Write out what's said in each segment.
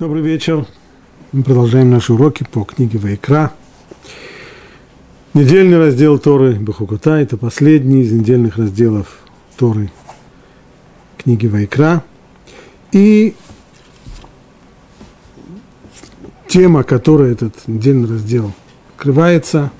Добрый вечер. Мы продолжаем наши уроки по книге Вайкра. Недельный раздел Торы Бахукута – это последний из недельных разделов Торы книги Вайкра. И тема, которой этот недельный раздел открывается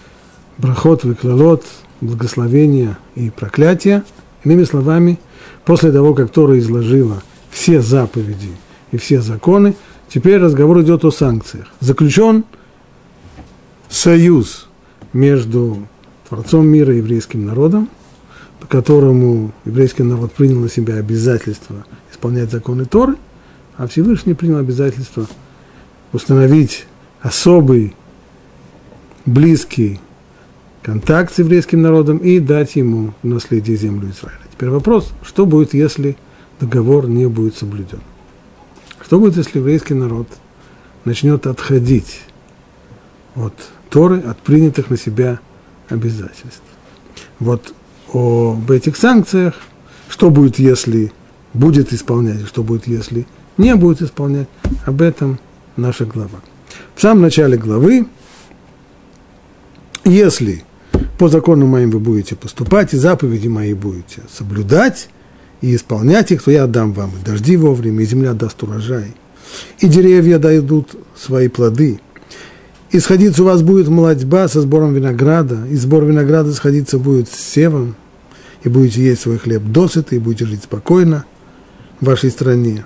– брахот, выклалот, благословения и проклятия. Иными словами, после того, как Тора изложила все заповеди – и все законы. Теперь разговор идет о санкциях. Заключен союз между Творцом мира и еврейским народом, по которому еврейский народ принял на себя обязательство исполнять законы Торы, а Всевышний принял обязательство установить особый, близкий контакт с еврейским народом и дать ему в наследие землю Израиля. Теперь вопрос, что будет, если договор не будет соблюден? Что будет, если еврейский народ начнет отходить от Торы, от принятых на себя обязательств? Вот об этих санкциях, что будет, если будет исполнять, и что будет, если не будет исполнять, об этом наша глава. В самом начале главы, если по закону моим вы будете поступать, и заповеди мои будете соблюдать, и исполнять их, то я отдам вам и дожди вовремя, и земля даст урожай, и деревья дадут свои плоды. И сходиться у вас будет молодьба со сбором винограда, и сбор винограда сходиться будет с севом, и будете есть свой хлеб досыта, и будете жить спокойно в вашей стране.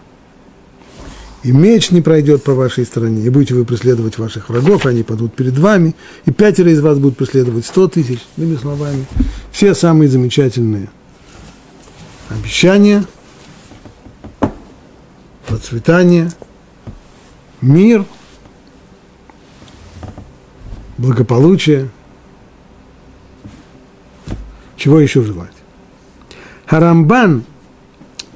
И меч не пройдет по вашей стране, и будете вы преследовать ваших врагов, они падут перед вами, и пятеро из вас будут преследовать сто тысяч, иными словами, все самые замечательные – обещание, процветание, мир, благополучие. Чего еще желать? Харамбан,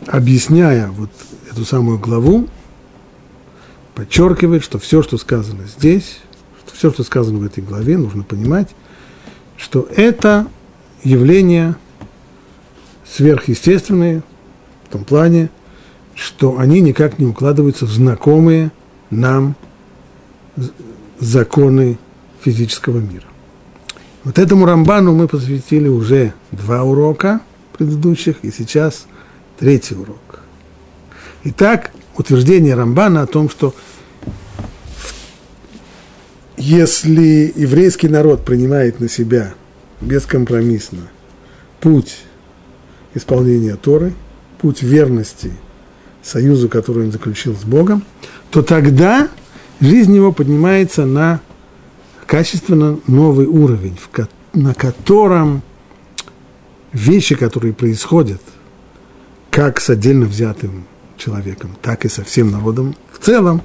объясняя вот эту самую главу, подчеркивает, что все, что сказано здесь, что все, что сказано в этой главе, нужно понимать, что это явление – сверхъестественные в том плане, что они никак не укладываются в знакомые нам законы физического мира. Вот этому Рамбану мы посвятили уже два урока предыдущих, и сейчас третий урок. Итак, утверждение Рамбана о том, что если еврейский народ принимает на себя бескомпромиссно путь исполнения Торы, путь верности союзу, который он заключил с Богом, то тогда жизнь его поднимается на качественно новый уровень, на котором вещи, которые происходят, как с отдельно взятым человеком, так и со всем народом в целом,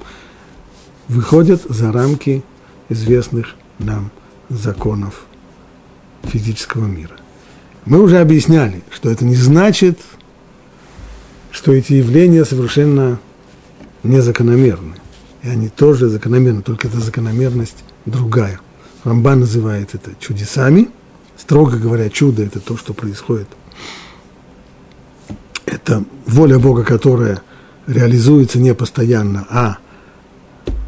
выходят за рамки известных нам законов физического мира. Мы уже объясняли, что это не значит, что эти явления совершенно незакономерны. И они тоже закономерны, только эта закономерность другая. Рамбан называет это чудесами. Строго говоря, чудо – это то, что происходит. Это воля Бога, которая реализуется не постоянно, а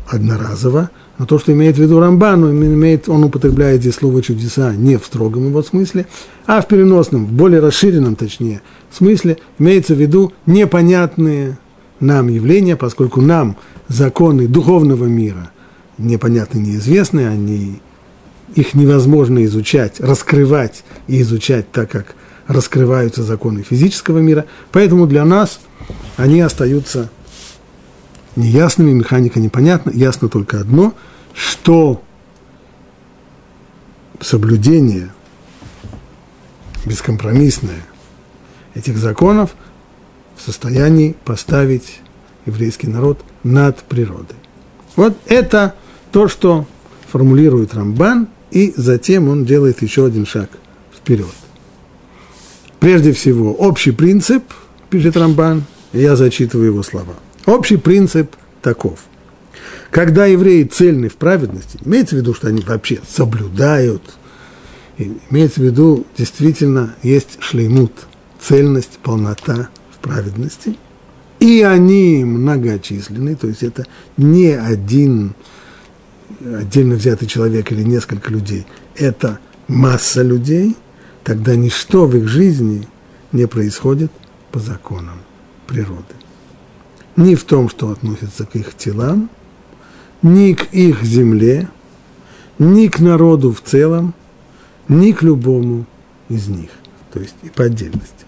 одноразово – но то, что имеет в виду Рамбан, он, имеет, он употребляет здесь слово чудеса не в строгом его смысле, а в переносном, в более расширенном, точнее, смысле, имеется в виду непонятные нам явления, поскольку нам законы духовного мира непонятны, неизвестны, они, их невозможно изучать, раскрывать и изучать так, как раскрываются законы физического мира, поэтому для нас они остаются неясными, механика непонятна, ясно только одно, что соблюдение бескомпромиссное этих законов в состоянии поставить еврейский народ над природой. Вот это то, что формулирует Рамбан, и затем он делает еще один шаг вперед. Прежде всего, общий принцип, пишет Рамбан, я зачитываю его слова – Общий принцип таков. Когда евреи цельны в праведности, имеется в виду, что они вообще соблюдают, имеется в виду, действительно, есть шлеймут, цельность, полнота в праведности, и они многочисленны, то есть это не один отдельно взятый человек или несколько людей, это масса людей, тогда ничто в их жизни не происходит по законам природы. Ни в том, что относится к их телам, ни к их земле, ни к народу в целом, ни к любому из них, то есть и по отдельности.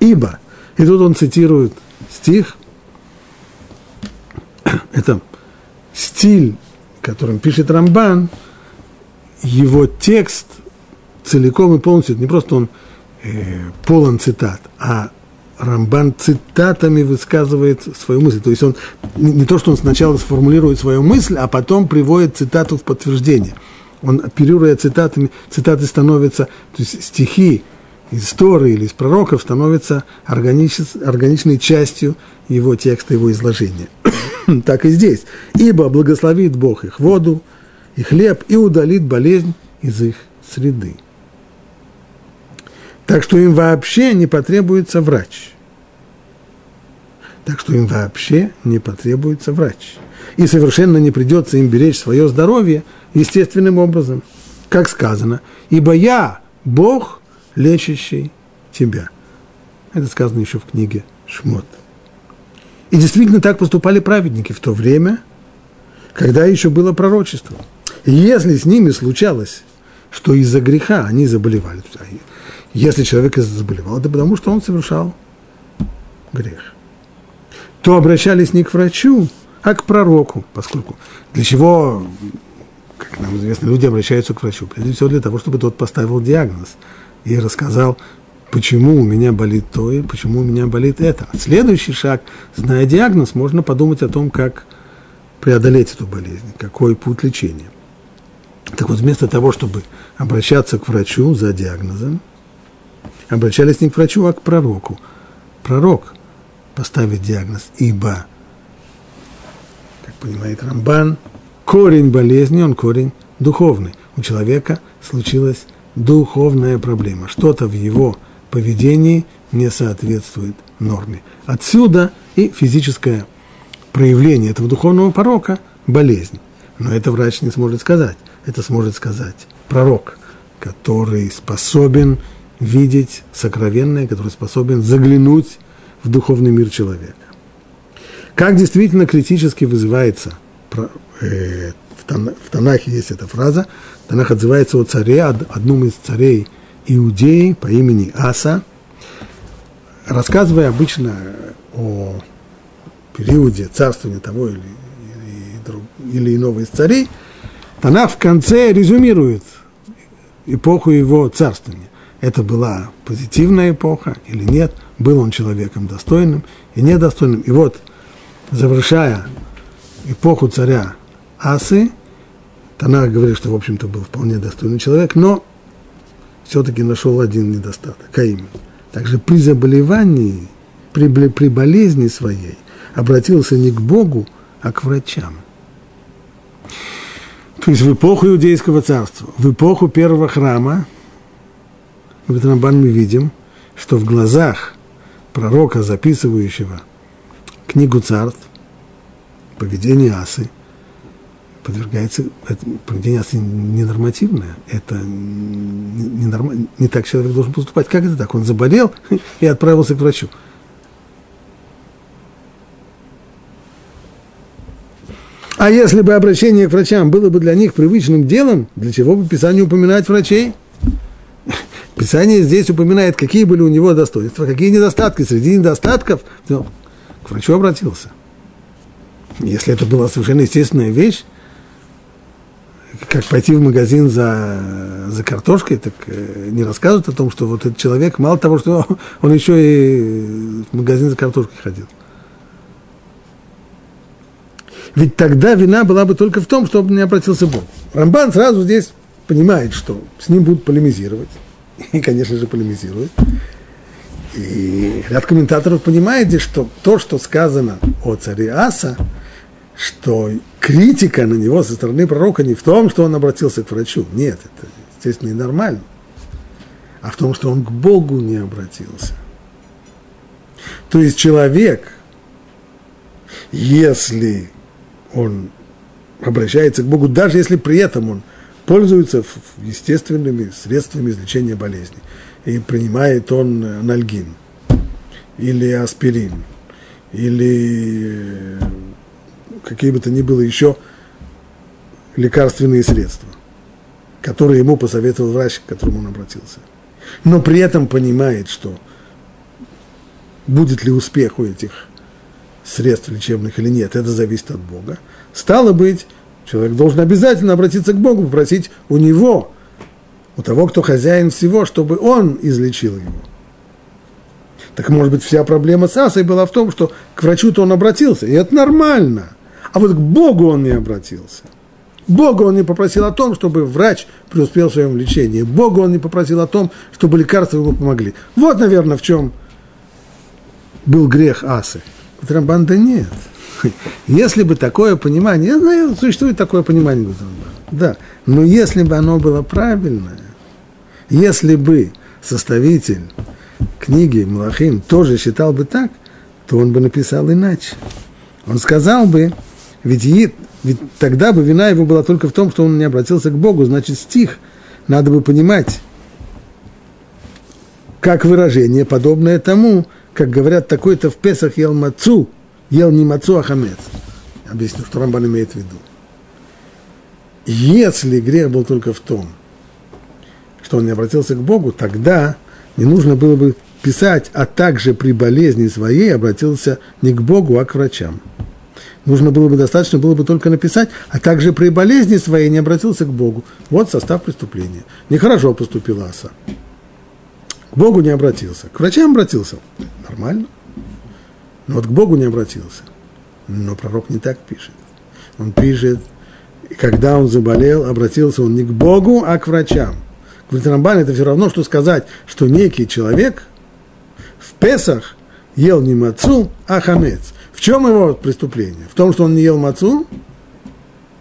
Ибо, и тут он цитирует стих, это стиль, которым пишет Рамбан, его текст целиком и полностью, не просто он э, полон цитат, а Рамбан цитатами высказывает свою мысль. То есть он не, то, что он сначала сформулирует свою мысль, а потом приводит цитату в подтверждение. Он, оперируя цитатами, цитаты становятся, то есть стихи из истории или из пророков становятся органич, органичной частью его текста, его изложения. так и здесь. Ибо благословит Бог их воду и хлеб и удалит болезнь из их среды. Так что им вообще не потребуется врач. Так что им вообще не потребуется врач. И совершенно не придется им беречь свое здоровье естественным образом. Как сказано, ибо я Бог, лечащий тебя. Это сказано еще в книге Шмот. И действительно так поступали праведники в то время, когда еще было пророчество. И если с ними случалось, что из-за греха они заболевали, если человек заболевал, это потому, что он совершал грех. То обращались не к врачу, а к пророку, поскольку для чего, как нам известно, люди обращаются к врачу? Прежде всего для того, чтобы тот поставил диагноз и рассказал, почему у меня болит то и почему у меня болит это. А следующий шаг, зная диагноз, можно подумать о том, как преодолеть эту болезнь, какой путь лечения. Так вот, вместо того, чтобы обращаться к врачу за диагнозом, обращались не к врачу, а к пророку. Пророк поставит диагноз, ибо, как понимает Рамбан, корень болезни, он корень духовный. У человека случилась духовная проблема. Что-то в его поведении не соответствует норме. Отсюда и физическое проявление этого духовного порока – болезнь. Но это врач не сможет сказать. Это сможет сказать пророк, который способен видеть сокровенное, который способен заглянуть в духовный мир человека. Как действительно критически вызывается, э, в Танахе есть эта фраза, Танах отзывается о царе, одном из царей Иудеи по имени Аса, рассказывая обычно о периоде царствования того или, или, или иного из царей, Танах в конце резюмирует эпоху его царствования это была позитивная эпоха или нет, был он человеком достойным и недостойным. И вот, завершая эпоху царя Асы, Танах говорит, что, в общем-то, был вполне достойный человек, но все-таки нашел один недостаток, а именно. Также при заболевании, при, при болезни своей обратился не к Богу, а к врачам. То есть в эпоху Иудейского царства, в эпоху первого храма, в Рамбан мы видим, что в глазах пророка, записывающего книгу царств, поведение асы, подвергается, это, поведение асы ненормативное, это не, норм, не так человек должен поступать. Как это так? Он заболел и отправился к врачу. А если бы обращение к врачам было бы для них привычным делом, для чего бы Писание упоминать врачей – Писание здесь упоминает, какие были у него достоинства, какие недостатки. Среди недостатков ну, к врачу обратился. Если это была совершенно естественная вещь, как пойти в магазин за, за картошкой, так э, не рассказывают о том, что вот этот человек, мало того, что он еще и в магазин за картошкой ходил. Ведь тогда вина была бы только в том, чтобы не обратился Бог. Рамбан сразу здесь понимает, что с ним будут полемизировать и, конечно же, полемизирует. И ряд комментаторов понимает, что то, что сказано о царе Аса, что критика на него со стороны пророка не в том, что он обратился к врачу. Нет, это, естественно, и нормально. А в том, что он к Богу не обратился. То есть человек, Если он обращается к Богу, даже если при этом он пользуется естественными средствами излечения болезни, и принимает он анальгин, или аспирин, или какие бы то ни было еще лекарственные средства, которые ему посоветовал врач, к которому он обратился. Но при этом понимает, что будет ли успех у этих средств лечебных или нет, это зависит от Бога. Стало быть, человек должен обязательно обратиться к Богу, попросить у него, у того, кто хозяин всего, чтобы он излечил его. Так может быть, вся проблема с Асой была в том, что к врачу-то он обратился, и это нормально. А вот к Богу он не обратился. Богу он не попросил о том, чтобы врач преуспел в своем лечении. Богу он не попросил о том, чтобы лекарства ему помогли. Вот, наверное, в чем был грех Асы. Рамбан, да нет. Если бы такое понимание, я знаю, существует такое понимание, да, но если бы оно было правильное, если бы составитель книги Малахим тоже считал бы так, то он бы написал иначе. Он сказал бы, ведь, ведь тогда бы вина его была только в том, что он не обратился к Богу, значит стих надо бы понимать как выражение, подобное тому, как говорят, такой-то в Песах ел мацу, ел не мацу, а хамец. Объясню, что Рамбан имеет в виду. Если грех был только в том, что он не обратился к Богу, тогда не нужно было бы писать, а также при болезни своей обратился не к Богу, а к врачам. Нужно было бы достаточно было бы только написать, а также при болезни своей не обратился к Богу. Вот состав преступления. Нехорошо поступил Аса. К Богу не обратился. К врачам обратился. Нормально. Но вот к Богу не обратился. Но пророк не так пишет. Он пишет, когда он заболел, обратился он не к Богу, а к врачам. Говорит Рамбан, это все равно, что сказать, что некий человек в Песах ел не мацу, а хамец. В чем его преступление? В том, что он не ел мацу?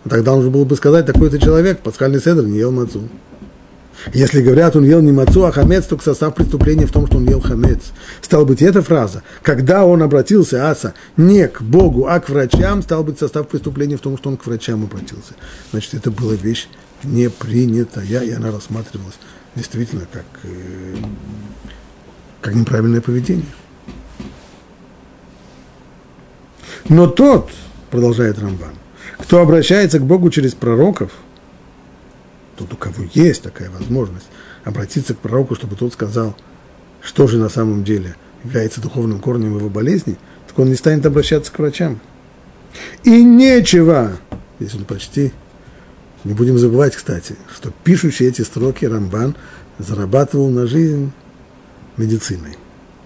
Тогда он же был бы сказать, такой-то человек, пасхальный седр, не ел мацу. Если говорят, он ел не мацу, а хамец, то состав преступления в том, что он ел хамец. Стало быть, эта фраза, когда он обратился, Аса, не к Богу, а к врачам, стал быть, состав преступления в том, что он к врачам обратился. Значит, это была вещь не принятая, и она рассматривалась действительно как, э, как неправильное поведение. Но тот, продолжает Рамбан, кто обращается к Богу через пророков – тот, у кого есть такая возможность, обратиться к пророку, чтобы тот сказал, что же на самом деле является духовным корнем его болезни, так он не станет обращаться к врачам. И нечего, здесь он почти, не будем забывать, кстати, что пишущий эти строки Рамбан зарабатывал на жизнь медициной,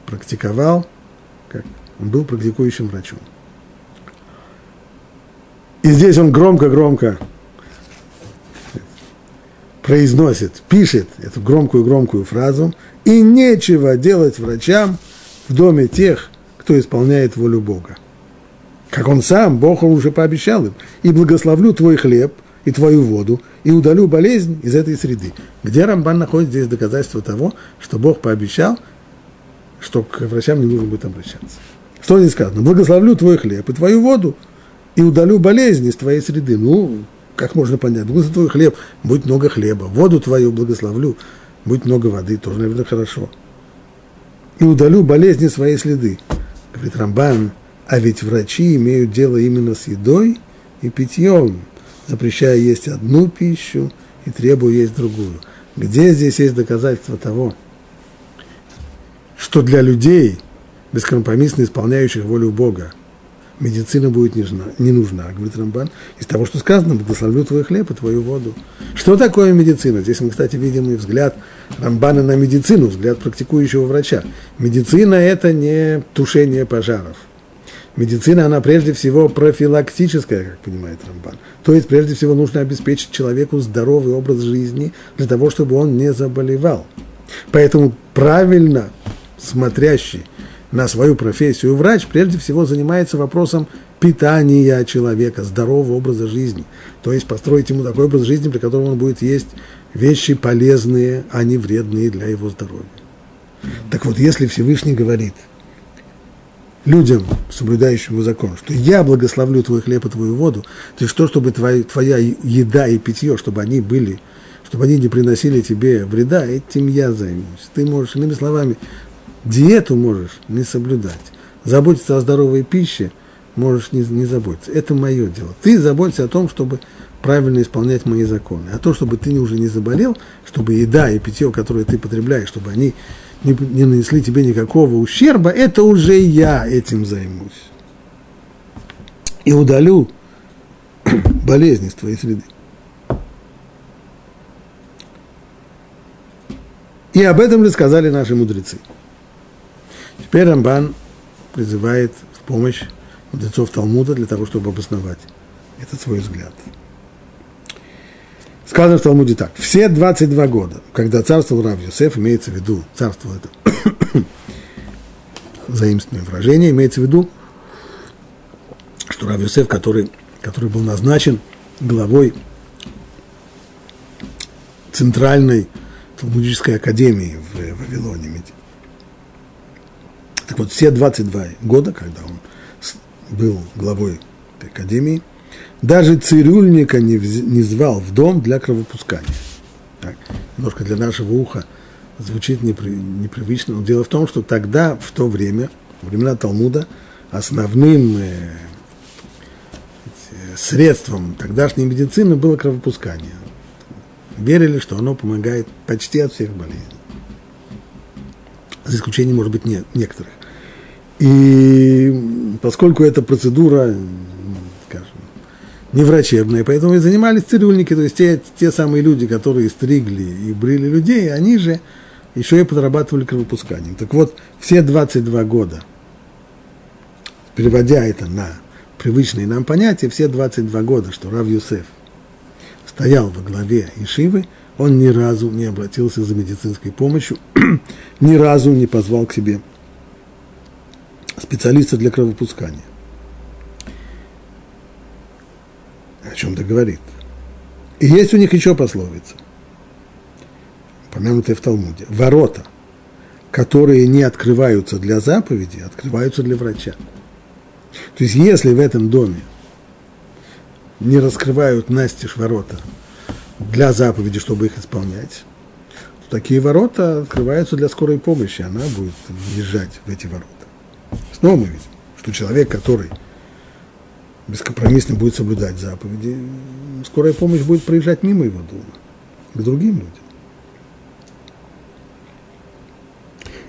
практиковал, как он был практикующим врачом. И здесь он громко-громко произносит, пишет эту громкую-громкую фразу, и нечего делать врачам в доме тех, кто исполняет волю Бога. Как он сам, Бог уже пообещал им, и благословлю твой хлеб и твою воду, и удалю болезнь из этой среды. Где Рамбан находит здесь доказательство того, что Бог пообещал, что к врачам не нужно будет обращаться. Что здесь сказано? Благословлю твой хлеб и твою воду, и удалю болезнь из твоей среды. Ну, как можно понять? Благослови твой хлеб, будет много хлеба. Воду твою благословлю, будет много воды, тоже, наверное, хорошо. И удалю болезни свои следы. Говорит Рамбан, а ведь врачи имеют дело именно с едой и питьем, запрещая есть одну пищу и требуя есть другую. Где здесь есть доказательство того, что для людей, бескомпромиссно исполняющих волю Бога, медицина будет не нужна, не нужна, говорит Рамбан, из того, что сказано, благословлю твой хлеб и твою воду. Что такое медицина? Здесь мы, кстати, видим и взгляд Рамбана на медицину, взгляд практикующего врача. Медицина – это не тушение пожаров. Медицина, она прежде всего профилактическая, как понимает Рамбан. То есть, прежде всего, нужно обеспечить человеку здоровый образ жизни для того, чтобы он не заболевал. Поэтому правильно смотрящий – на свою профессию врач прежде всего занимается вопросом питания человека, здорового образа жизни. То есть построить ему такой образ жизни, при котором он будет есть вещи полезные, а не вредные для его здоровья. Так вот, если Всевышний говорит, людям, соблюдающим его закон, что я благословлю твой хлеб и твою воду, то есть то, чтобы твоя, твоя еда и питье, чтобы они были, чтобы они не приносили тебе вреда, этим я займусь. Ты можешь, иными словами, диету можешь не соблюдать. Заботиться о здоровой пище можешь не, не заботиться. Это мое дело. Ты заботься о том, чтобы правильно исполнять мои законы. А то, чтобы ты уже не заболел, чтобы еда и питье, которое ты потребляешь, чтобы они не, не нанесли тебе никакого ущерба, это уже я этим займусь. И удалю болезни с твоей среды. И об этом рассказали наши мудрецы. Теперь Рамбан призывает в помощь мудрецов Талмуда для того, чтобы обосновать этот свой взгляд. Сказано в Талмуде так. Все 22 года, когда царствовал Рав Йосеф, имеется в виду, царство это заимственное выражение, имеется в виду, что Рав Йосеф, который, который был назначен главой центральной Талмудической академии в Вавилоне. Так вот, все 22 года, когда он был главой этой академии, даже цирюльника не, не звал в дом для кровопускания. Так, немножко для нашего уха звучит непри, непривычно, но дело в том, что тогда, в то время, во времена Талмуда, основным э, средством тогдашней медицины было кровопускание. Верили, что оно помогает почти от всех болезней. За исключением, может быть, не, некоторых. И поскольку эта процедура не врачебные, поэтому и занимались цирюльники, то есть те, те самые люди, которые стригли и брили людей, они же еще и подрабатывали кровопусканием. Так вот, все 22 года, переводя это на привычные нам понятия, все 22 года, что Рав Юсеф стоял во главе Ишивы, он ни разу не обратился за медицинской помощью, ни разу не позвал к себе специалиста для кровопускания. о чем-то говорит. И есть у них еще пословица, помянутая в Талмуде. Ворота, которые не открываются для заповеди, открываются для врача. То есть, если в этом доме не раскрывают настежь ворота для заповеди, чтобы их исполнять, то такие ворота открываются для скорой помощи, она будет въезжать в эти ворота. Снова мы видим, что человек, который бескомпромиссно будет соблюдать заповеди, скорая помощь будет проезжать мимо его дома, к другим людям.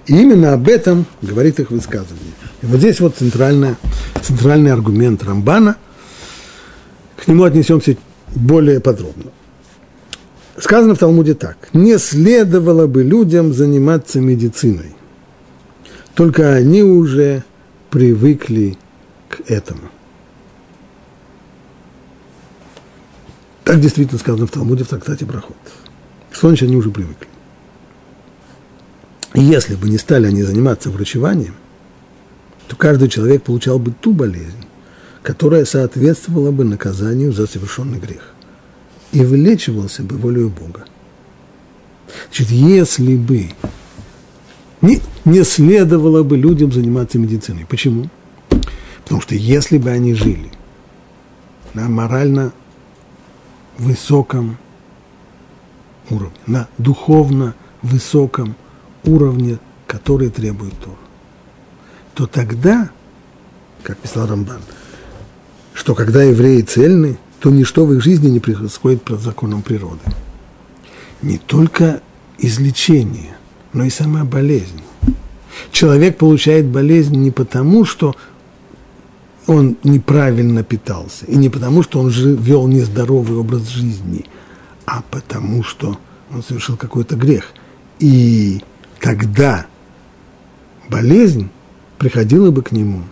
И именно об этом говорит их высказывание. И вот здесь вот центральный, центральный аргумент Рамбана. К нему отнесемся более подробно. Сказано в Талмуде так. Не следовало бы людям заниматься медициной. Только они уже привыкли к этому. Так действительно сказано в Талмуде в трактате Брахот. Что значит они уже привыкли? если бы не стали они заниматься врачеванием, то каждый человек получал бы ту болезнь, которая соответствовала бы наказанию за совершенный грех. И вылечивался бы волею Бога. Значит, если бы не, не следовало бы людям заниматься медициной. Почему? Потому что если бы они жили на морально высоком уровне, на духовно высоком уровне, который требует Тор, то тогда, как писал Рамбан, что когда евреи цельны, то ничто в их жизни не происходит по законам природы. Не только излечение, но и сама болезнь. Человек получает болезнь не потому, что он неправильно питался. И не потому, что он же вел нездоровый образ жизни, а потому, что он совершил какой-то грех. И тогда болезнь приходила бы к нему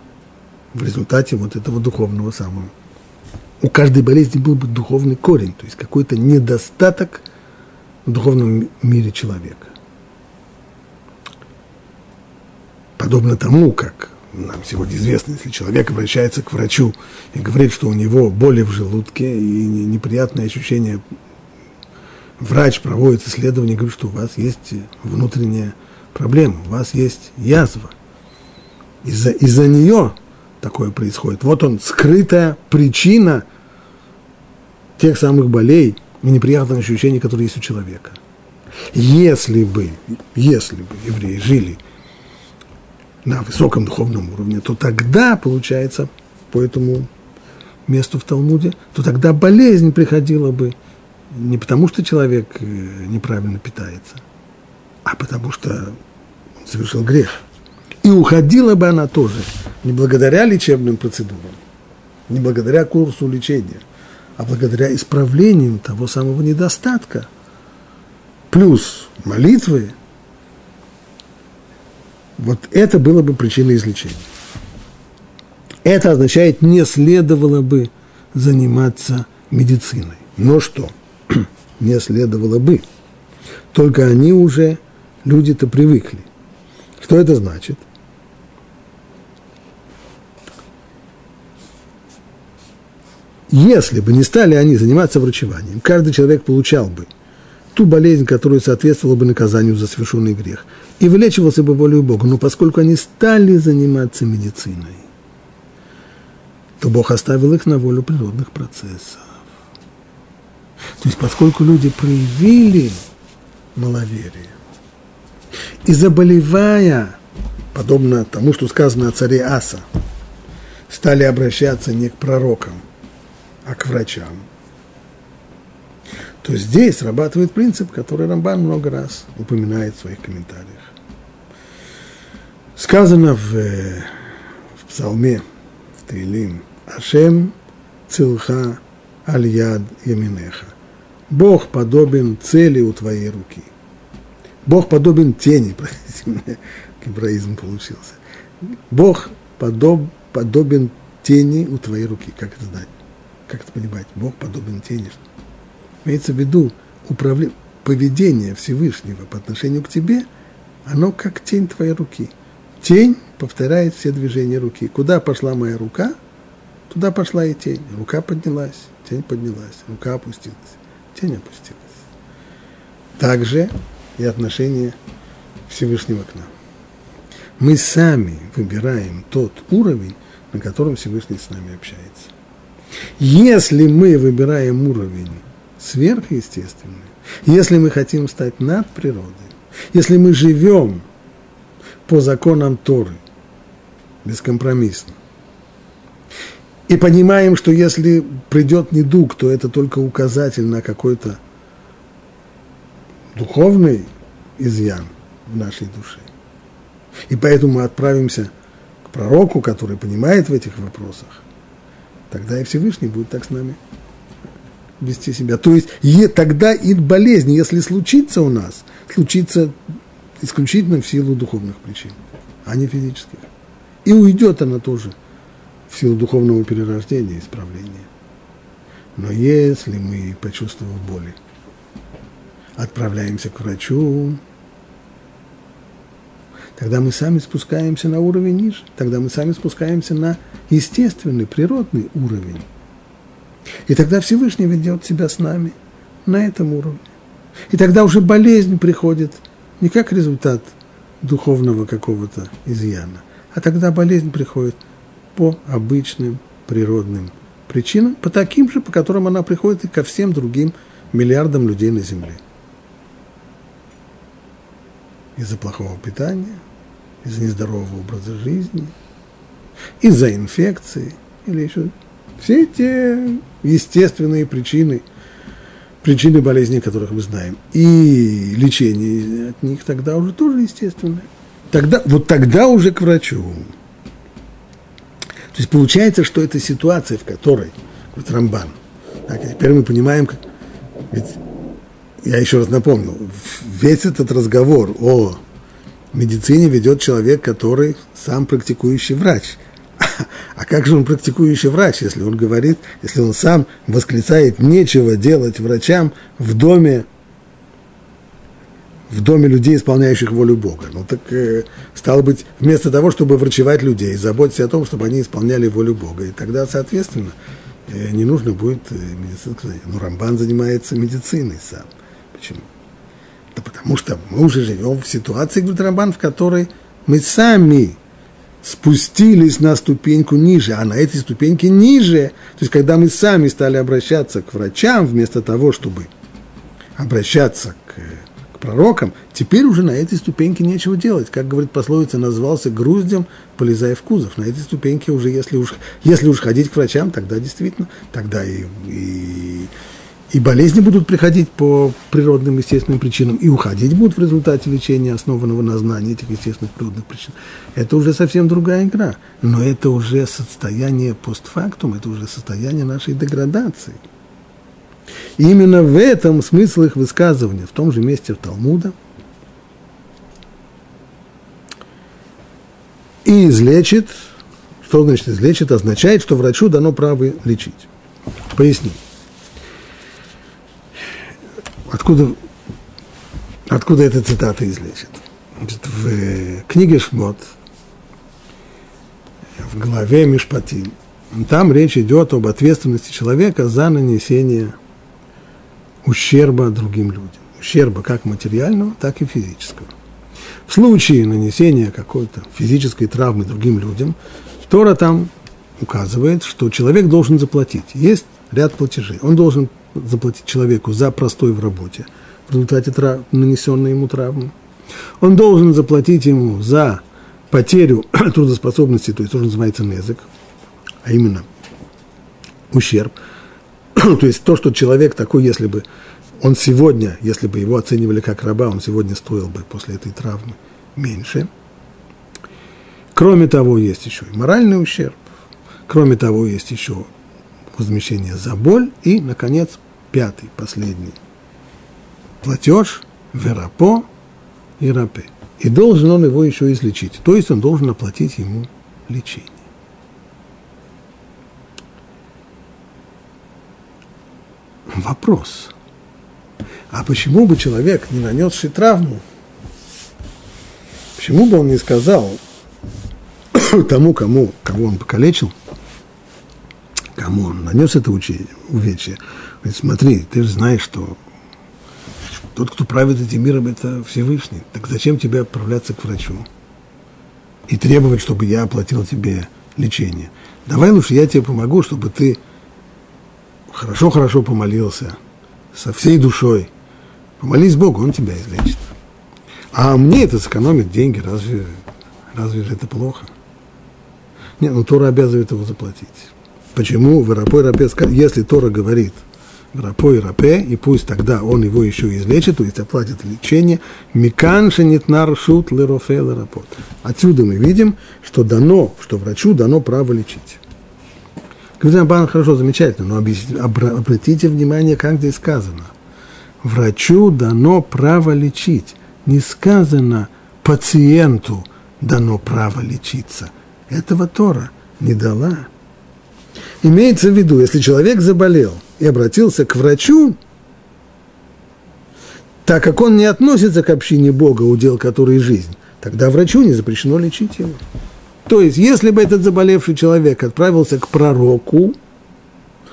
в результате вот этого духовного самого. У каждой болезни был бы духовный корень, то есть какой-то недостаток в духовном мире человека. Подобно тому, как нам сегодня известно, если человек обращается к врачу и говорит, что у него боли в желудке и неприятное ощущение, врач проводит исследование и говорит, что у вас есть внутренняя проблема, у вас есть язва. Из-за из нее такое происходит. Вот он, скрытая причина тех самых болей и неприятных ощущений, которые есть у человека. Если бы, если бы евреи жили на высоком духовном уровне, то тогда, получается, по этому месту в Талмуде, то тогда болезнь приходила бы не потому, что человек э, неправильно питается, а потому что он совершил грех. И уходила бы она тоже не благодаря лечебным процедурам, не благодаря курсу лечения, а благодаря исправлению того самого недостатка, плюс молитвы, вот это было бы причиной излечения. Это означает, не следовало бы заниматься медициной. Но что? не следовало бы. Только они уже, люди-то привыкли. Что это значит? Если бы не стали они заниматься врачеванием, каждый человек получал бы ту болезнь, которая соответствовала бы наказанию за совершенный грех, и вылечивался бы волею Бога. Но поскольку они стали заниматься медициной, то Бог оставил их на волю природных процессов. То есть, поскольку люди проявили маловерие, и заболевая, подобно тому, что сказано о царе Аса, стали обращаться не к пророкам, а к врачам, то здесь срабатывает принцип, который Рамбан много раз упоминает в своих комментариях. Сказано в, э, в псалме, в Таилим, Ашем цилха аль-яд яминеха. Бог подобен цели у твоей руки. Бог подобен тени, простите меня, гебраизм получился. Бог подоб, подобен тени у твоей руки. Как это знать? Как это понимать? Бог подобен тени. Имеется в виду управление, поведение Всевышнего по отношению к тебе, оно как тень твоей руки. Тень повторяет все движения руки. Куда пошла моя рука, туда пошла и тень. Рука поднялась, тень поднялась, рука опустилась тень опустилась. Также и отношение Всевышнего к нам. Мы сами выбираем тот уровень, на котором Всевышний с нами общается. Если мы выбираем уровень сверхъестественный, если мы хотим стать над природой, если мы живем по законам Торы, бескомпромиссно, и понимаем, что если придет недуг, то это только указатель на какой-то духовный изъян в нашей душе. И поэтому мы отправимся к пророку, который понимает в этих вопросах. Тогда и Всевышний будет так с нами вести себя. То есть и тогда и болезнь, если случится у нас, случится исключительно в силу духовных причин, а не физических. И уйдет она тоже – в силу духовного перерождения, исправления. Но если мы, почувствовав боли, отправляемся к врачу, тогда мы сами спускаемся на уровень ниже, тогда мы сами спускаемся на естественный, природный уровень. И тогда Всевышний ведет себя с нами на этом уровне. И тогда уже болезнь приходит не как результат духовного какого-то изъяна, а тогда болезнь приходит – по обычным природным причинам, по таким же, по которым она приходит и ко всем другим миллиардам людей на Земле. Из-за плохого питания, из-за нездорового образа жизни, из-за инфекции или еще все те естественные причины, причины болезней, которых мы знаем. И лечение от них тогда уже тоже естественное. Тогда, вот тогда уже к врачу. То есть получается, что это ситуация, в которой, вот Рамбан, так, теперь мы понимаем, как, ведь я еще раз напомню, весь этот разговор о медицине ведет человек, который сам практикующий врач. А как же он практикующий врач, если он говорит, если он сам восклицает, нечего делать врачам в доме в доме людей, исполняющих волю Бога. Ну так, э, стало быть, вместо того, чтобы врачевать людей, заботиться о том, чтобы они исполняли волю Бога. И тогда, соответственно, э, не нужно будет э, медицинское Ну, Рамбан занимается медициной сам. Почему? Да потому что мы уже живем в ситуации, говорит Рамбан, в которой мы сами спустились на ступеньку ниже, а на этой ступеньке ниже, то есть когда мы сами стали обращаться к врачам вместо того, чтобы обращаться к, к пророкам, теперь уже на этой ступеньке нечего делать. Как говорит пословица, назвался груздем, полезая в кузов. На этой ступеньке уже, если уж, если уж ходить к врачам, тогда действительно, тогда и, и и болезни будут приходить по природным естественным причинам, и уходить будут в результате лечения, основанного на знании этих естественных природных причин. Это уже совсем другая игра. Но это уже состояние постфактум, это уже состояние нашей деградации. И именно в этом смысл их высказывания, в том же месте в Талмуда. И излечит, что значит излечит, означает, что врачу дано право лечить. Поясним. Откуда, откуда эта цитата излечит? Значит, в книге Шмот, в главе Мишпатим, там речь идет об ответственности человека за нанесение ущерба другим людям. Ущерба как материального, так и физического. В случае нанесения какой-то физической травмы другим людям, Тора там указывает, что человек должен заплатить. Есть ряд платежей. Он должен заплатить человеку за простой в работе в результате трав... нанесенной ему травмы. Он должен заплатить ему за потерю трудоспособности, то есть тоже называется незык, а именно ущерб. то есть то, что человек такой, если бы он сегодня, если бы его оценивали как раба, он сегодня стоил бы после этой травмы меньше. Кроме того, есть еще и моральный ущерб. Кроме того, есть еще возмещение за боль. И, наконец, пятый, последний платеж, верапо и рапе. И должен он его еще излечить. То есть он должен оплатить ему лечение. Вопрос. А почему бы человек, не нанесший травму, почему бы он не сказал тому, кому, кого он покалечил, кому он нанес это увечье. Говорит, смотри, ты же знаешь, что тот, кто правит этим миром, это Всевышний. Так зачем тебе отправляться к врачу и требовать, чтобы я оплатил тебе лечение? Давай лучше я тебе помогу, чтобы ты хорошо-хорошо помолился, со всей душой. Помолись Богу, Он тебя излечит. А мне это сэкономит деньги, разве, разве же это плохо? Нет, ну Тора обязывает его заплатить. Почему в Рапой Рапе, если Тора говорит Рапой Рапе, и пусть тогда он его еще излечит, то есть оплатит лечение, Микан шенитнар шут лерофе лерапот. Отсюда мы видим, что дано, что врачу дано право лечить. Капитан Бан хорошо, замечательно, но обратите внимание, как здесь сказано. Врачу дано право лечить. Не сказано пациенту дано право лечиться. Этого Тора не дала. Имеется в виду, если человек заболел и обратился к врачу, так как он не относится к общине Бога, удел которой жизнь, тогда врачу не запрещено лечить его. То есть, если бы этот заболевший человек отправился к пророку,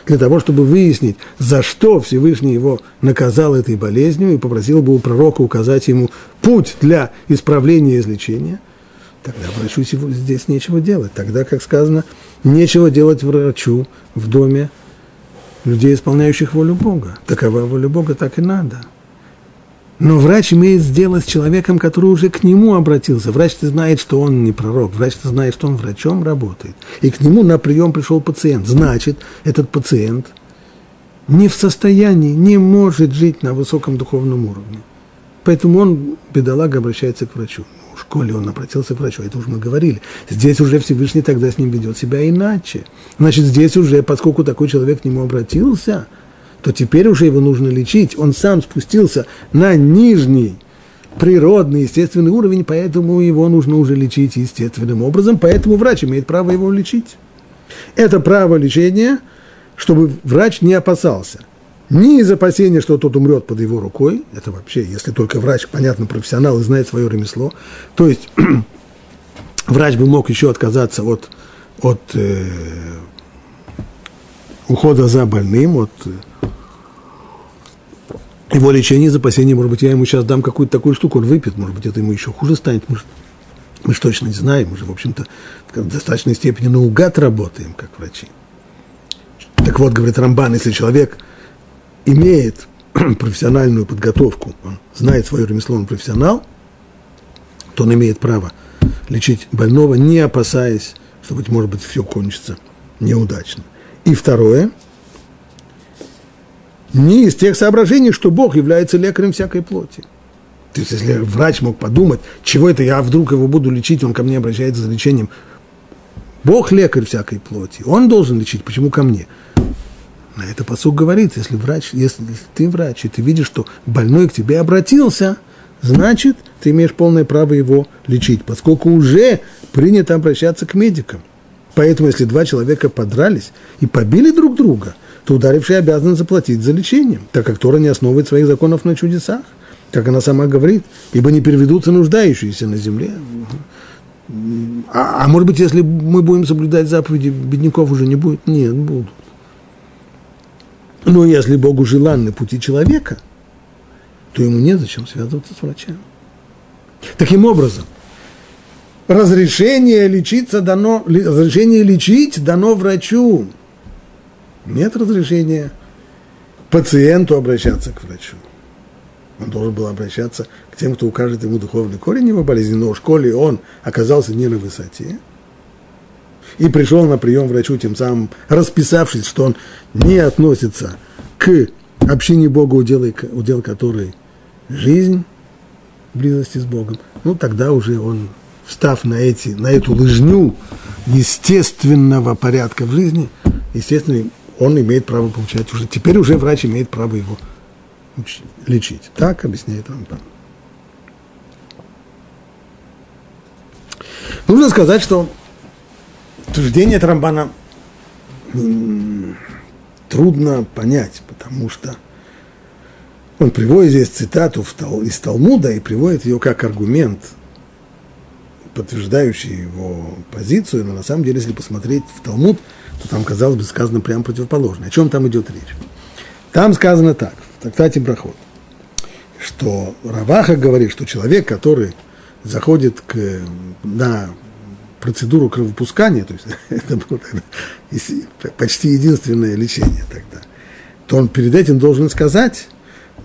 для того, чтобы выяснить, за что Всевышний его наказал этой болезнью, и попросил бы у пророка указать ему путь для исправления и излечения, тогда врачу здесь нечего делать. Тогда, как сказано, Нечего делать врачу в доме людей, исполняющих волю Бога. Такова воля Бога, так и надо. Но врач имеет сделать с человеком, который уже к нему обратился. Врач-то знает, что он не пророк. Врач-то знает, что он врачом работает. И к нему на прием пришел пациент. Значит, этот пациент не в состоянии, не может жить на высоком духовном уровне. Поэтому он, бедолага, обращается к врачу в школе он обратился к врачу, это уже мы говорили. Здесь уже Всевышний тогда с ним ведет себя иначе. Значит, здесь уже, поскольку такой человек к нему обратился, то теперь уже его нужно лечить. Он сам спустился на нижний природный, естественный уровень, поэтому его нужно уже лечить естественным образом, поэтому врач имеет право его лечить. Это право лечения, чтобы врач не опасался – ни из опасения, что тот умрет под его рукой, это вообще, если только врач, понятно, профессионал и знает свое ремесло, то есть врач бы мог еще отказаться от, от э, ухода за больным, от э, его лечения из опасения, может быть, я ему сейчас дам какую-то такую штуку, он выпьет, может быть, это ему еще хуже станет, может, Мы же точно не знаем, мы же, в общем-то, в достаточной степени наугад работаем, как врачи. Так вот, говорит Рамбан, если человек имеет профессиональную подготовку, он знает свое ремесло, он профессионал, то он имеет право лечить больного, не опасаясь, что, быть может быть, все кончится неудачно. И второе, не из тех соображений, что Бог является лекарем всякой плоти. То есть, если врач мог подумать, чего это я вдруг его буду лечить, он ко мне обращается за лечением. Бог лекарь всякой плоти, он должен лечить, почему ко мне? На это посуд говорит, если врач, если ты врач, и ты видишь, что больной к тебе обратился, значит, ты имеешь полное право его лечить, поскольку уже принято обращаться к медикам. Поэтому, если два человека подрались и побили друг друга, то ударивший обязан заплатить за лечение, так как Тора не основывает своих законов на чудесах, как она сама говорит, ибо не переведутся нуждающиеся на земле. А, а может быть, если мы будем соблюдать заповеди, бедняков уже не будет? Нет, будут. Но если Богу желанны пути человека, то ему незачем связываться с врачами. Таким образом, разрешение лечиться дано, разрешение лечить дано врачу. Нет разрешения пациенту обращаться к врачу. Он должен был обращаться к тем, кто укажет ему духовный корень его болезни, но в школе он оказался не на высоте и пришел на прием врачу, тем самым расписавшись, что он не относится к общине Бога, удел, удел которой жизнь близости с Богом, ну тогда уже он, встав на, эти, на эту лыжню естественного порядка в жизни, естественно, он имеет право получать уже, теперь уже врач имеет право его лечить. Так объясняет Рамбан. Нужно сказать, что утверждение Рамбана трудно понять, потому что он приводит здесь цитату из Талмуда и приводит ее как аргумент, подтверждающий его позицию, но на самом деле, если посмотреть в Талмуд, то там, казалось бы, сказано прямо противоположное. О чем там идет речь? Там сказано так, в трактате Брахот, что Раваха говорит, что человек, который заходит к, на процедуру кровопускания, то есть это было почти единственное лечение тогда, то он перед этим должен сказать,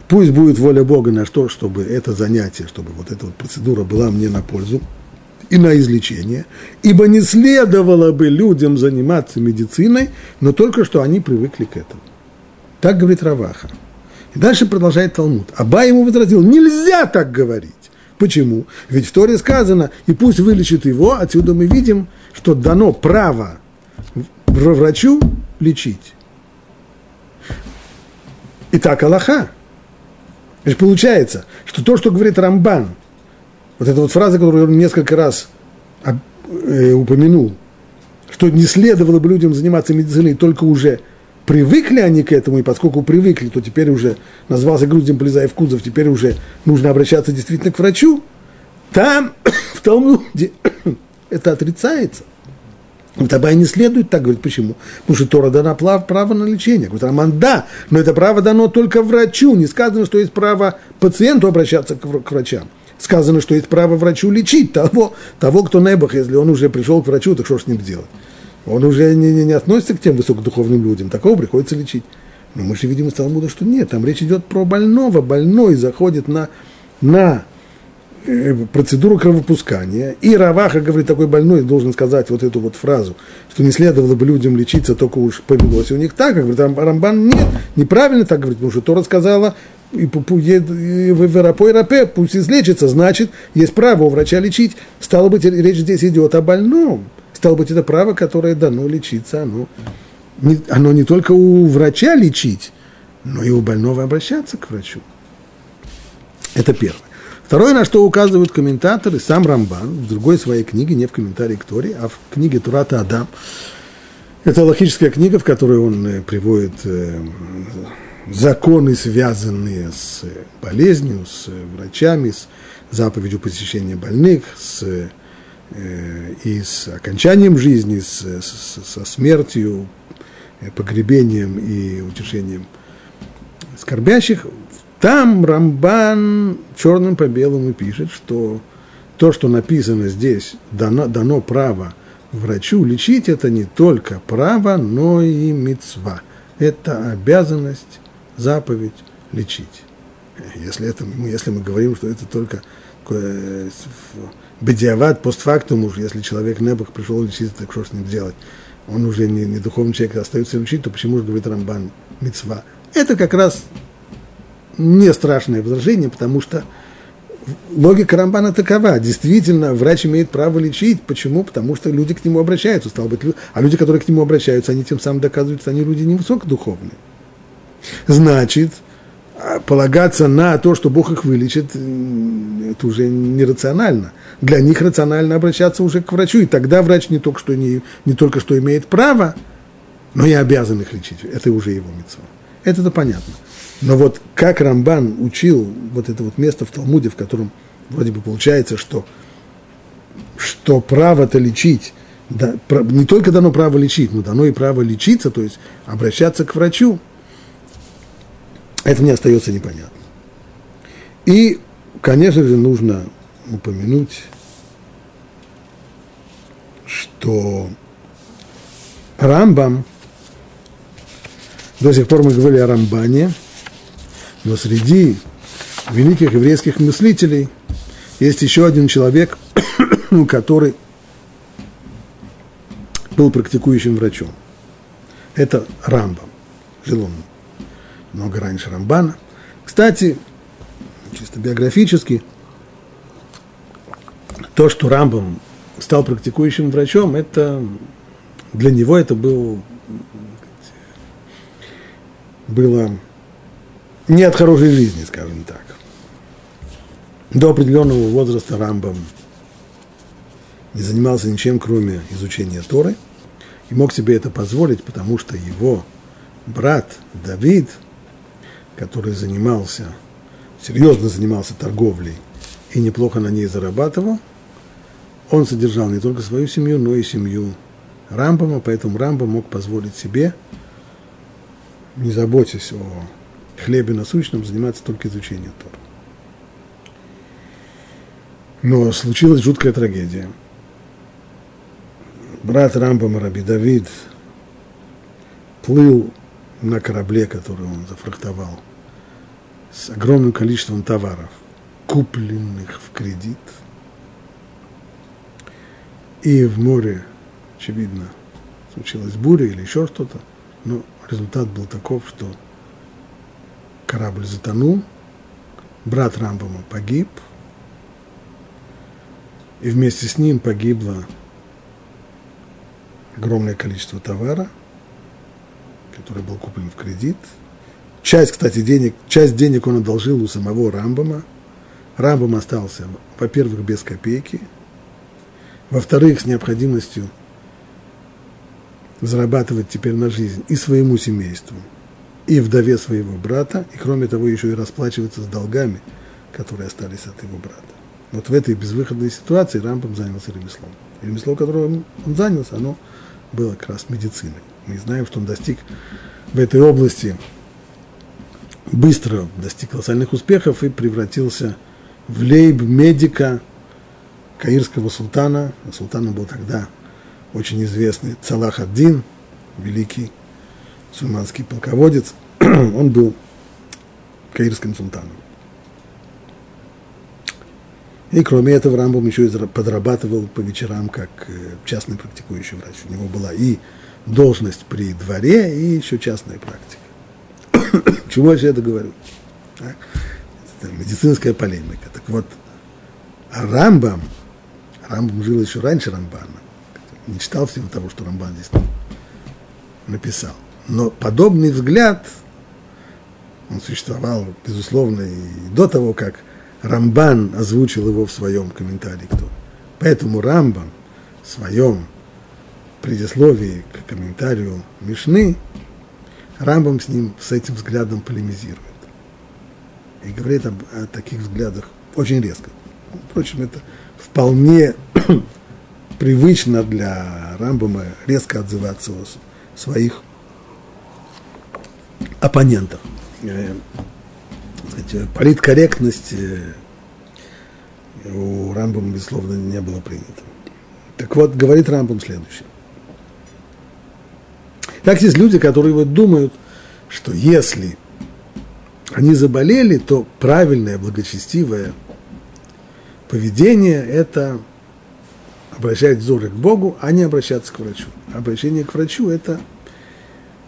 пусть будет воля Бога на то, чтобы это занятие, чтобы вот эта вот процедура была мне на пользу и на излечение, ибо не следовало бы людям заниматься медициной, но только что они привыкли к этому. Так говорит Раваха. И дальше продолжает Талмуд. Аба ему возразил, нельзя так говорить. Почему? Ведь в Торе сказано, и пусть вылечит его, отсюда мы видим, что дано право врачу лечить. Итак, Аллаха. Значит, получается, что то, что говорит Рамбан, вот эта вот фраза, которую он несколько раз э, упомянул, что не следовало бы людям заниматься медициной только уже привыкли они к этому, и поскольку привыкли, то теперь уже назвался груздем, полезая в кузов, теперь уже нужно обращаться действительно к врачу, там, в Талмуде, это отрицается. Вот Абай не следует так говорить. Почему? Потому что Тора дана право на лечение. Говорит, Роман, да, но это право дано только врачу. Не сказано, что есть право пациенту обращаться к врачам. Сказано, что есть право врачу лечить того, того кто небах, если он уже пришел к врачу, так что ж с ним сделать? Он уже не, не, не относится к тем высокодуховным людям, такого приходится лечить. Но мы же видим из Талмуда, что нет, там речь идет про больного, больной заходит на, на э, процедуру кровопускания, и Раваха говорит, такой больной должен сказать вот эту вот фразу, что не следовало бы людям лечиться, только уж повелось у них так, как говорит Рамбан, нет, неправильно так говорит, потому что Тора сказала, и в Рапой Рапе пусть излечится, значит, есть право у врача лечить. Стало быть, речь здесь идет о больном. Стало быть, это право, которое дано лечиться, оно не, оно не только у врача лечить, но и у больного обращаться к врачу. Это первое. Второе, на что указывают комментаторы, сам Рамбан, в другой своей книге, не в комментарии к Торе, а в книге Турата Адам. Это логическая книга, в которой он э, приводит э, законы, связанные с болезнью, с врачами, с заповедью посещения больных, с Э, и с окончанием жизни, с, с, со смертью, э, погребением и утешением скорбящих, там Рамбан черным по белому пишет, что то, что написано здесь, дано, дано право врачу лечить, это не только право, но и мецва. Это обязанность, заповедь лечить. Если, это, если мы говорим, что это только э, бедиават, постфактум уж, если человек небах пришел лечиться, так что с ним делать? Он уже не, не духовный человек, а остается лечить, то почему же говорит Рамбан мецва? Это как раз не страшное возражение, потому что логика Рамбана такова. Действительно, врач имеет право лечить. Почему? Потому что люди к нему обращаются. Стало быть, а люди, которые к нему обращаются, они тем самым доказывают, что они люди невысокодуховные. Значит, полагаться на то, что Бог их вылечит, это уже нерационально. Для них рационально обращаться уже к врачу. И тогда врач не только что, не, не только что имеет право, но и обязан их лечить. Это уже его митцва. Это-то понятно. Но вот как Рамбан учил вот это вот место в Талмуде, в котором вроде бы получается, что, что право-то лечить, да, не только дано право лечить, но дано и право лечиться, то есть обращаться к врачу, это не остается непонятно. И, конечно же, нужно упомянуть, что Рамбам, до сих пор мы говорили о Рамбане – но среди великих еврейских мыслителей есть еще один человек, который был практикующим врачом. Это Рамбам. Жил он много раньше Рамбана. Кстати, чисто биографически, то, что Рамбам стал практикующим врачом, это для него это был, было не от хорошей жизни, скажем так. До определенного возраста Рамбам не занимался ничем, кроме изучения Торы, и мог себе это позволить, потому что его брат Давид, который занимался, серьезно занимался торговлей и неплохо на ней зарабатывал, он содержал не только свою семью, но и семью Рамбама, поэтому Рамбам мог позволить себе, не заботясь о хлебе насущном заниматься только изучением Тора. Но случилась жуткая трагедия. Брат Рамбама Раби Давид плыл на корабле, который он зафрахтовал, с огромным количеством товаров, купленных в кредит. И в море, очевидно, случилась буря или еще что-то, но результат был таков, что корабль затонул, брат Рамбама погиб, и вместе с ним погибло огромное количество товара, который был куплен в кредит. Часть, кстати, денег, часть денег он одолжил у самого Рамбама. Рамбам остался, во-первых, без копейки, во-вторых, с необходимостью зарабатывать теперь на жизнь и своему семейству, и вдове своего брата, и кроме того еще и расплачиваться с долгами, которые остались от его брата. Вот в этой безвыходной ситуации Рамбам занялся ремеслом. И ремесло, которым он занялся, оно было как раз медициной. Мы знаем, что он достиг в этой области, быстро достиг колоссальных успехов и превратился в лейб-медика каирского султана. Султаном был тогда очень известный Цалах ад-Дин, великий сульманский полководец, он был каирским султаном. И кроме этого Рамбом еще и подрабатывал по вечерам как э, частный практикующий врач. У него была и должность при дворе, и еще частная практика. Чего я все это говорю? Это медицинская полемика. Так вот, Рамбам, Рамбам жил еще раньше Рамбана, не читал всего того, что Рамбан здесь написал. Но подобный взгляд, он существовал, безусловно, и до того, как Рамбан озвучил его в своем комментарии. Кто. Поэтому Рамбан в своем предисловии к комментарию Мишны, Рамбам с ним, с этим взглядом полемизирует. И говорит об, о таких взглядах очень резко. Впрочем, это вполне привычно для Рамбама резко отзываться о своих оппонентов. Э, политкорректность, э, у Рамбама, безусловно, не было принято. Так вот, говорит Рамбам следующее. Так есть люди, которые вот думают, что если они заболели, то правильное, благочестивое поведение – это обращать взоры к Богу, а не обращаться к врачу. Обращение к врачу – это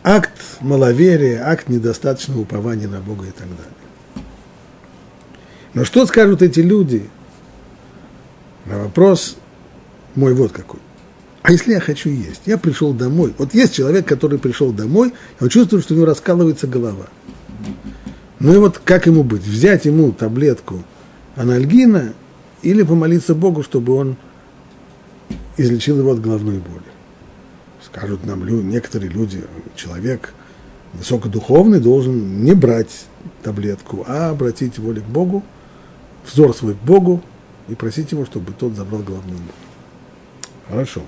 акт маловерия, акт недостаточного упования на Бога и так далее. Но что скажут эти люди на вопрос мой вот какой. А если я хочу есть? Я пришел домой. Вот есть человек, который пришел домой, он чувствует, что у него раскалывается голова. Ну и вот как ему быть? Взять ему таблетку анальгина или помолиться Богу, чтобы он излечил его от головной боли. Скажут нам некоторые люди, человек высокодуховный должен не брать таблетку, а обратить волю к Богу, взор свой к Богу и просить его, чтобы тот забрал головную боль. Хорошо.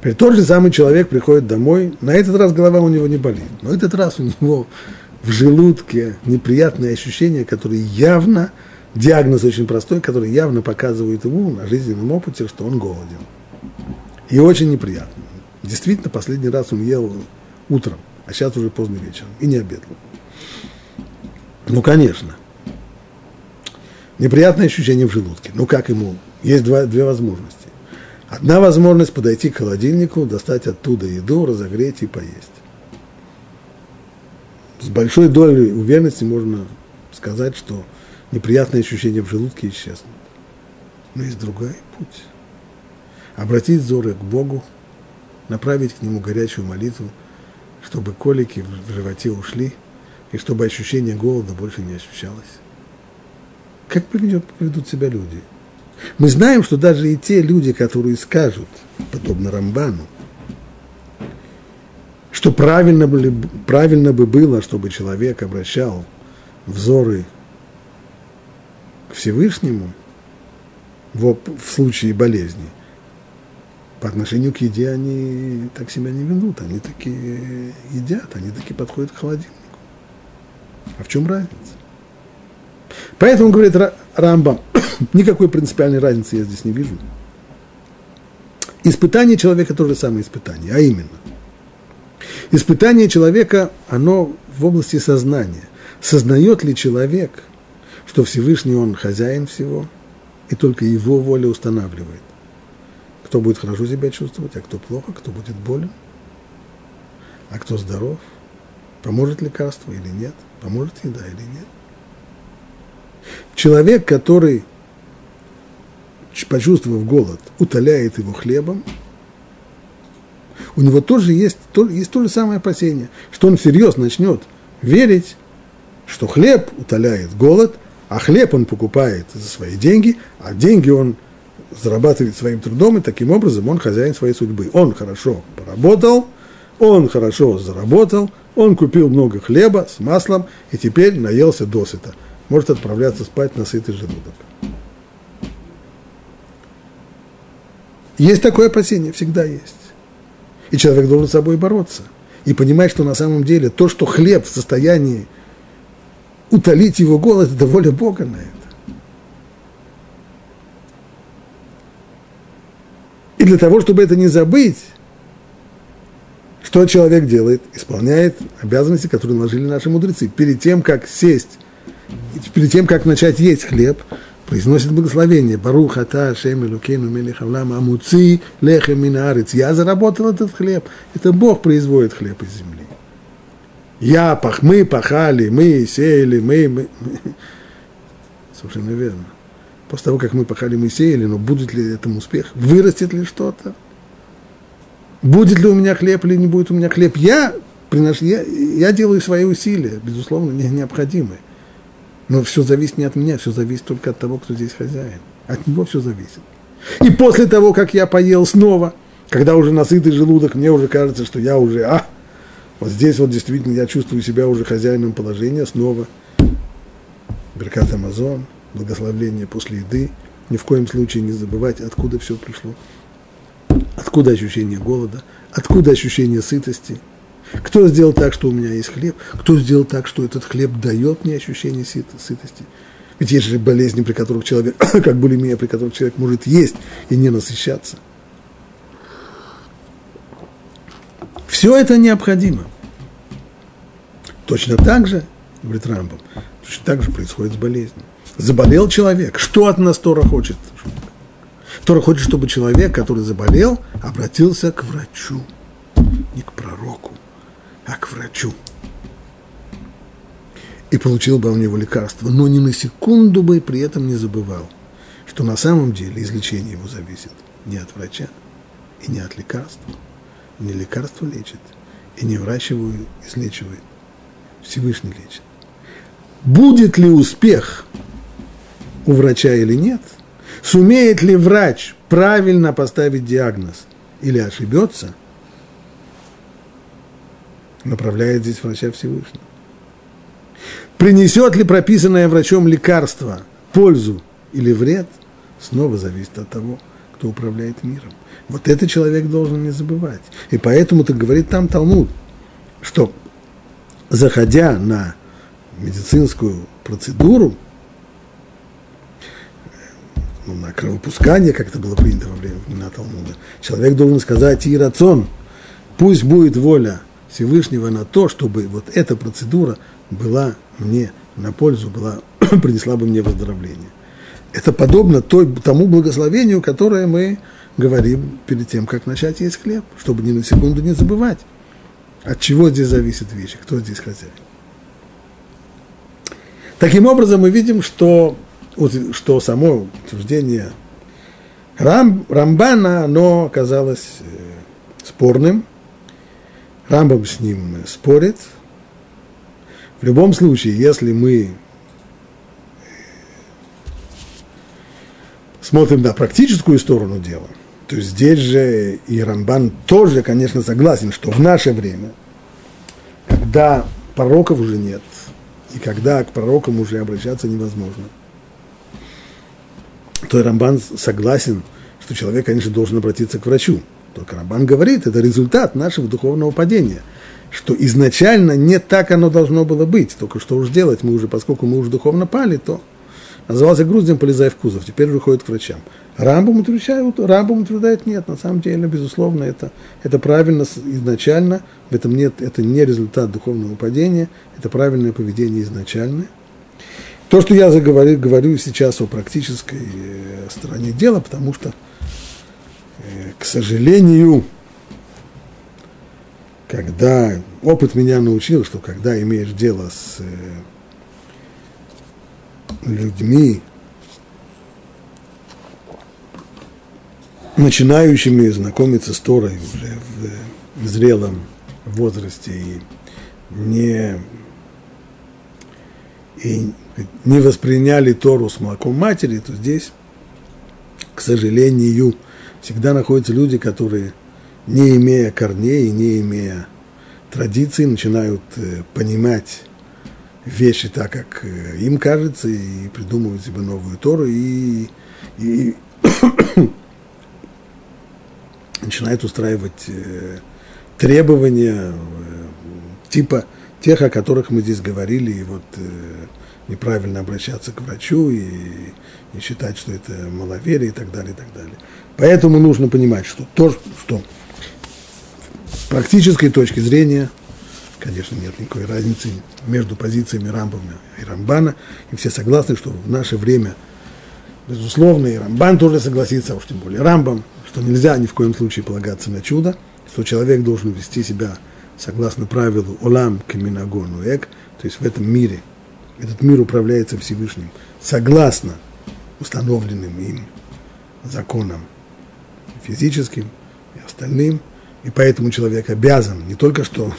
Теперь тот же самый человек приходит домой, на этот раз голова у него не болит, но этот раз у него в желудке неприятные ощущения, которые явно, диагноз очень простой, который явно показывает ему на жизненном опыте, что он голоден. И очень неприятно. Действительно, последний раз он ел утром, а сейчас уже поздно вечером, и не обедал. Ну, конечно. Неприятное ощущение в желудке. Ну, как ему? Есть два, две возможности. Одна возможность подойти к холодильнику, достать оттуда еду, разогреть и поесть. С большой долей уверенности можно сказать, что неприятные ощущения в желудке исчезнут. Но есть другой путь. Обратить взоры к Богу, направить к Нему горячую молитву, чтобы колики в животе ушли, и чтобы ощущение голода больше не ощущалось. Как поведут себя люди? Мы знаем, что даже и те люди, которые скажут, подобно Рамбану, что правильно, были, правильно бы было, чтобы человек обращал взоры к Всевышнему в, в случае болезни, по отношению к еде они так себя не ведут, они такие едят, они такие подходят к холодильнику. А в чем разница? Поэтому, говорит Рамбам, никакой принципиальной разницы я здесь не вижу. Испытание человека то же самое испытание, а именно, испытание человека, оно в области сознания. Сознает ли человек, что Всевышний Он хозяин всего, и только Его воля устанавливает, кто будет хорошо себя чувствовать, а кто плохо, кто будет болен, а кто здоров, поможет лекарство или нет, поможет еда или нет. Человек, который, почувствовав голод, утоляет его хлебом, у него тоже есть, есть то же самое опасение, что он всерьез начнет верить, что хлеб утоляет голод, а хлеб он покупает за свои деньги, а деньги он зарабатывает своим трудом, и таким образом он хозяин своей судьбы. Он хорошо поработал, он хорошо заработал, он купил много хлеба с маслом, и теперь наелся досыта – может отправляться спать на сытый желудок. Есть такое опасение, всегда есть. И человек должен с собой бороться. И понимать, что на самом деле то, что хлеб в состоянии утолить его голод, это воля Бога на это. И для того, чтобы это не забыть, что человек делает? Исполняет обязанности, которые наложили наши мудрецы. Перед тем, как сесть перед тем, как начать есть хлеб, произносит благословение. Барух ата шем элукейну мелех авлам амуци лехем минарец. Я заработал этот хлеб. Это Бог производит хлеб из земли. Я пах, мы пахали, мы сеяли, мы, мы. Совершенно верно. После того, как мы пахали, мы сеяли, но будет ли этому успех? Вырастет ли что-то? Будет ли у меня хлеб или не будет у меня хлеб? Я приношу, я, я делаю свои усилия, безусловно, не, необходимые. Но все зависит не от меня, все зависит только от того, кто здесь хозяин. От него все зависит. И после того, как я поел снова, когда уже насытый желудок, мне уже кажется, что я уже, а, вот здесь вот действительно я чувствую себя уже хозяином положения снова. Беркат Амазон, благословление после еды. Ни в коем случае не забывать, откуда все пришло. Откуда ощущение голода, откуда ощущение сытости – кто сделал так, что у меня есть хлеб? Кто сделал так, что этот хлеб дает мне ощущение сытости? Ведь есть же болезни, при которых человек, как булимия, при которых человек может есть и не насыщаться. Все это необходимо. Точно так же, говорит Рамбом, точно так же происходит с болезнью. Заболел человек, что от нас Тора хочет? Тора хочет, чтобы человек, который заболел, обратился к врачу, не к пророку, а к врачу. И получил бы у него лекарство, но ни на секунду бы при этом не забывал, что на самом деле излечение его зависит не от врача и не от лекарства. Не лекарство лечит, и не врач его излечивает, Всевышний лечит. Будет ли успех у врача или нет, сумеет ли врач правильно поставить диагноз или ошибется, направляет здесь врача Всевышний. Принесет ли прописанное врачом лекарство пользу или вред, снова зависит от того, кто управляет миром. Вот это человек должен не забывать. И поэтому так говорит там Талмуд, что заходя на медицинскую процедуру, ну, на кровопускание, как это было принято во время времена Талмуда, человек должен сказать и рацион, пусть будет воля Всевышнего на то, чтобы вот эта процедура была мне на пользу, была, принесла бы мне выздоровление. Это подобно той, тому благословению, которое мы говорим перед тем, как начать есть хлеб, чтобы ни на секунду не забывать, от чего здесь зависит вещи, кто здесь хозяин. Таким образом, мы видим, что, что само утверждение Рам, Рамбана, оно оказалось э, спорным. Рамбам с ним спорит. В любом случае, если мы смотрим на практическую сторону дела, то здесь же и Рамбан тоже, конечно, согласен, что в наше время, когда пророков уже нет, и когда к пророкам уже обращаться невозможно, то и Рамбан согласен, что человек, конечно, должен обратиться к врачу. Только Рамбан говорит, это результат нашего духовного падения, что изначально не так оно должно было быть. Только что уж делать мы уже, поскольку мы уже духовно пали, то назывался груздем, полезая в кузов, теперь уже ходит к врачам. Рамбам утверждает, Рамбам утверждает, нет, на самом деле, безусловно, это, это правильно изначально, в этом нет, это не результат духовного падения, это правильное поведение изначальное. То, что я заговорю, говорю сейчас о практической э, стороне дела, потому что, к сожалению, когда опыт меня научил, что когда имеешь дело с э, людьми, начинающими знакомиться с Торой уже в зрелом возрасте и не, и не восприняли Тору с молоком матери, то здесь, к сожалению, всегда находятся люди, которые, не имея корней не имея традиций, начинают э, понимать вещи так, как э, им кажется, и придумывают себе новую Тору, и, и начинает устраивать э, требования типа тех, о которых мы здесь говорили, и вот неправильно обращаться к врачу и, и считать, что это маловерие и так далее, и так далее. Поэтому нужно понимать, что то, что с практической точки зрения, конечно, нет никакой разницы между позициями Рамбана и Рамбана, и все согласны, что в наше время, безусловно, и Рамбан тоже согласится, а уж тем более Рамбам, что нельзя ни в коем случае полагаться на чудо, что человек должен вести себя согласно правилу «Олам каминагону эк», то есть в этом мире, этот мир управляется Всевышним, согласно установленным им законам физическим и остальным, и поэтому человек обязан, не только что,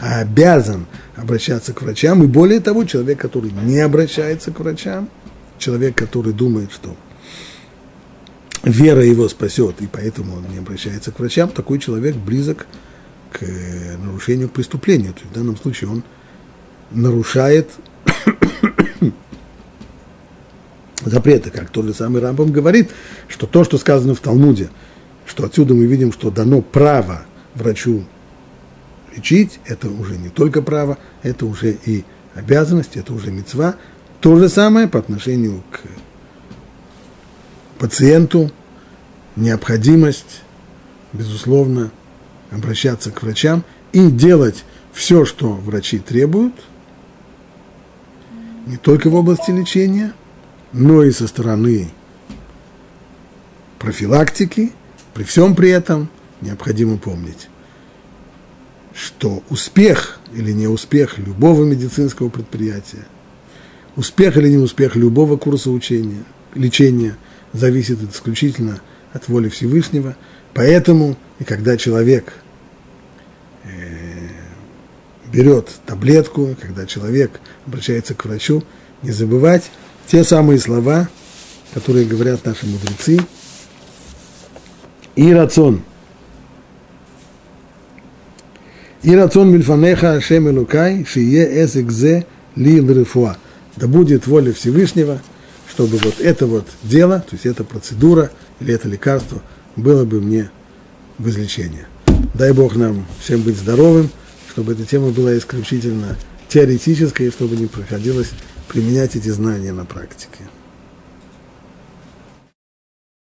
а обязан обращаться к врачам, и более того, человек, который не обращается к врачам, человек, который думает, что вера его спасет, и поэтому он не обращается к врачам, такой человек близок к э, нарушению, к преступлению. То есть в данном случае он нарушает запреты, как тот же самый Рамбам говорит, что то, что сказано в Талмуде, что отсюда мы видим, что дано право врачу лечить, это уже не только право, это уже и обязанность, это уже мецва, То же самое по отношению к пациенту, необходимость, безусловно, обращаться к врачам и делать все, что врачи требуют, не только в области лечения, но и со стороны профилактики. При всем при этом необходимо помнить, что успех или неуспех любого медицинского предприятия, успех или неуспех любого курса учения, лечения зависит исключительно от воли Всевышнего. Поэтому и когда человек э, берет таблетку, когда человек обращается к врачу, не забывать те самые слова, которые говорят наши мудрецы. И рацион – И рацион мильфанеха Ашем Элукай, шие эсик зе ли лрифуа. Да будет воля Всевышнего, чтобы вот это вот дело, то есть эта процедура или это лекарство было бы мне в излечение. Дай Бог нам всем быть здоровым, чтобы эта тема была исключительно теоретической, чтобы не приходилось применять эти знания на практике.